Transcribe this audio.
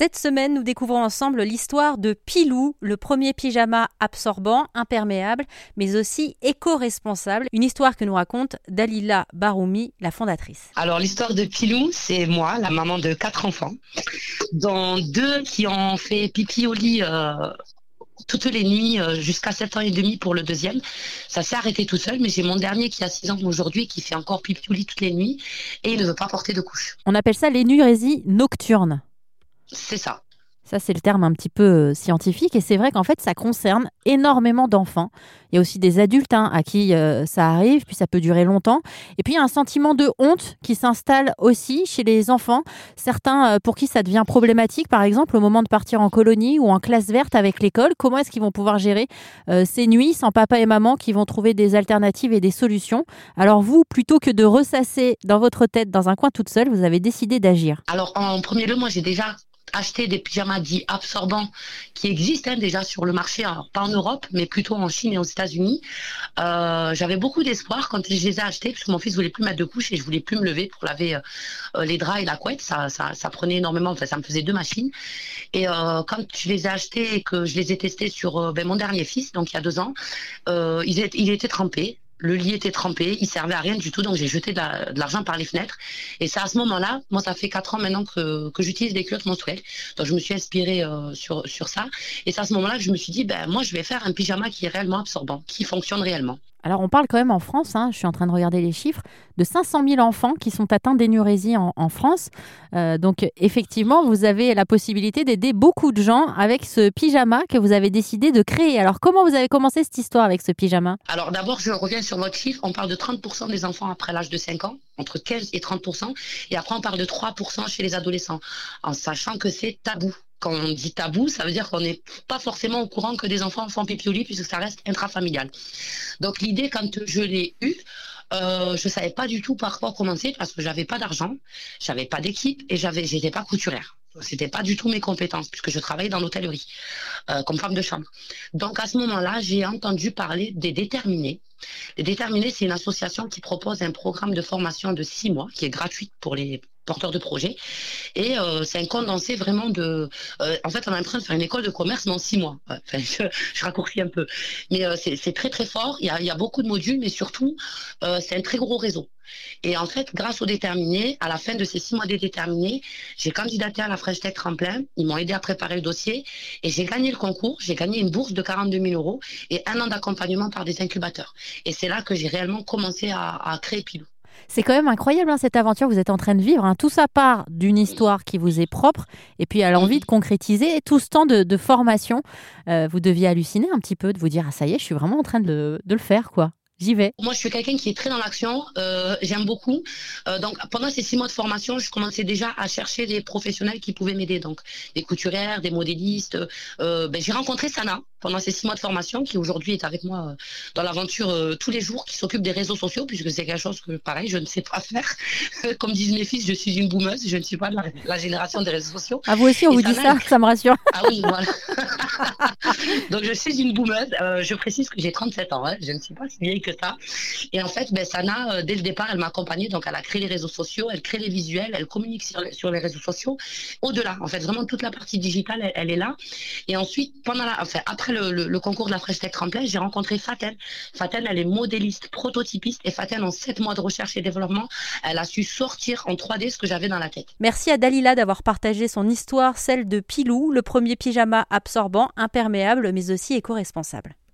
Cette semaine, nous découvrons ensemble l'histoire de Pilou, le premier pyjama absorbant, imperméable, mais aussi éco-responsable. Une histoire que nous raconte Dalila Baroumi, la fondatrice. Alors l'histoire de Pilou, c'est moi, la maman de quatre enfants, dont deux qui ont fait pipi au lit euh, toutes les nuits euh, jusqu'à 7 ans et demi pour le deuxième. Ça s'est arrêté tout seul, mais j'ai mon dernier qui a 6 ans aujourd'hui qui fait encore pipi au lit toutes les nuits et il ne veut pas porter de couche. On appelle ça l'énurésie nocturne. C'est ça. Ça, c'est le terme un petit peu euh, scientifique. Et c'est vrai qu'en fait, ça concerne énormément d'enfants. Il y a aussi des adultes hein, à qui euh, ça arrive, puis ça peut durer longtemps. Et puis, il y a un sentiment de honte qui s'installe aussi chez les enfants. Certains euh, pour qui ça devient problématique, par exemple, au moment de partir en colonie ou en classe verte avec l'école. Comment est-ce qu'ils vont pouvoir gérer ces nuits sans papa et maman qui vont trouver des alternatives et des solutions? Alors, vous, plutôt que de ressasser dans votre tête dans un coin toute seule, vous avez décidé d'agir. Alors, en premier lieu, moi, j'ai déjà acheter des pyjamas dits absorbants qui existent hein, déjà sur le marché, pas en Europe, mais plutôt en Chine et aux États-Unis. Euh, j'avais beaucoup d'espoir quand je les ai achetés, parce que mon fils voulait plus mettre de couche et je voulais plus me lever pour laver euh, les draps et la couette. Ça, ça, prenait énormément, enfin ça me faisait deux machines. Et euh, quand je les ai achetés et que je les ai testés sur ben, mon dernier fils, donc il y a deux ans, il était trempé le lit était trempé, il servait à rien du tout, donc j'ai jeté de l'argent par les fenêtres. Et c'est à ce moment-là, moi ça fait quatre ans maintenant que, j'utilise des culottes menstruelles, donc je me suis inspirée euh, sur, sur ça. Et c'est à ce moment-là que je me suis dit, ben moi je vais faire un pyjama qui est réellement absorbant, qui fonctionne réellement. Alors on parle quand même en France, hein, je suis en train de regarder les chiffres, de 500 000 enfants qui sont atteints d'énurésie en, France. Euh, donc effectivement, vous avez la possibilité d'aider beaucoup de gens avec ce pyjama que vous avez décidé de créer. Alors comment vous avez commencé cette histoire avec ce pyjama? Alors d'abord, je reviens sur votre chiffre. On parle de 30% des enfants après l'âge de 5 ans, entre 15 et 30%. Et après, on parle de 3% chez les adolescents, en sachant que c'est tabou quand on dit tabou, ça veut dire qu'on n'est pas forcément au courant que des enfants font pipi puisque ça reste intrafamilial. Donc l'idée, quand je l'ai eue, euh, je savais pas du tout par quoi commencer parce que j'avais pas d'argent, j'avais pas d'équipe et j'avais, j'étais pas couturière. C'était pas du tout mes compétences puisque je travaillais dans l'hôtellerie euh, comme femme de chambre. Donc à ce moment-là, j'ai entendu parler des déterminés. Les déterminés, c'est une association qui propose un programme de formation de six mois qui est gratuit pour les porteur de projet. Et euh, c'est un condensé vraiment de... Euh, en fait, on est en train de faire une école de commerce dans six mois. Je, raccourcis un peu. Mais euh, c'est très, très fort. Il y, a, beaucoup de modules, mais surtout, c'est un très gros réseau. Et en fait, grâce aux déterminés, à la fin de ces six mois des déterminés, j'ai candidaté à la French Tech Tremplin. Ils m'ont aidé à préparer le dossier et j'ai gagné le concours. J'ai gagné une bourse de 42 000 euros et un an d'accompagnement par des incubateurs. Et c'est là que j'ai réellement commencé à, à créer Pilou. C'est quand même incroyable hein, cette aventure que vous êtes en train de vivre. Hein. Tout ça part d'une histoire qui vous est propre et puis à l'envie de concrétiser. Et tout ce temps de, formation, euh, vous deviez halluciner un petit peu, de vous dire Ah, ça y est, je suis vraiment en train de, de le faire, quoi j'y vais. Moi, je suis quelqu'un qui est très dans l'action. Euh, J'aime beaucoup. Euh, donc, pendant ces six mois de formation, je commençais déjà à chercher des professionnels qui pouvaient m'aider. Donc, des couturières, des modélistes. Euh, ben, J'ai rencontré Sana pendant ces six mois de formation, qui aujourd'hui est avec moi euh, dans l'aventure euh, tous les jours, qui s'occupe des réseaux sociaux, puisque c'est quelque chose que, pareil, je ne sais pas faire. Comme disent mes fils, je suis une boumeuse, je ne suis pas de la, génération des réseaux sociaux. À vous aussi, on vous dit ça, ça me rassure. Ah oui, voilà. donc, je suis une boumeuse. Euh, je précise que j'ai 37 ans, hein. je ne suis pas si vieille que ça. Et en fait, ben, Sana, dès le départ, elle m'a accompagnée. Donc, elle a créé les réseaux sociaux, elle crée les visuels, elle communique sur, sur les réseaux sociaux. Au-delà, en fait, vraiment toute la partie digitale, elle, est là. Et ensuite, pendant la, enfin, après le, concours de la Fresh Tech Tremplin, j'ai rencontré Faten. Faten, elle est modéliste, prototypiste. Et Faten, en sept mois de recherche et développement, elle a su sortir en 3D ce que j'avais dans la tête. Merci à Dalila d'avoir partagé son histoire, celle de Pilou, le premier pyjama absorbant, imperméable, mais aussi éco-responsable.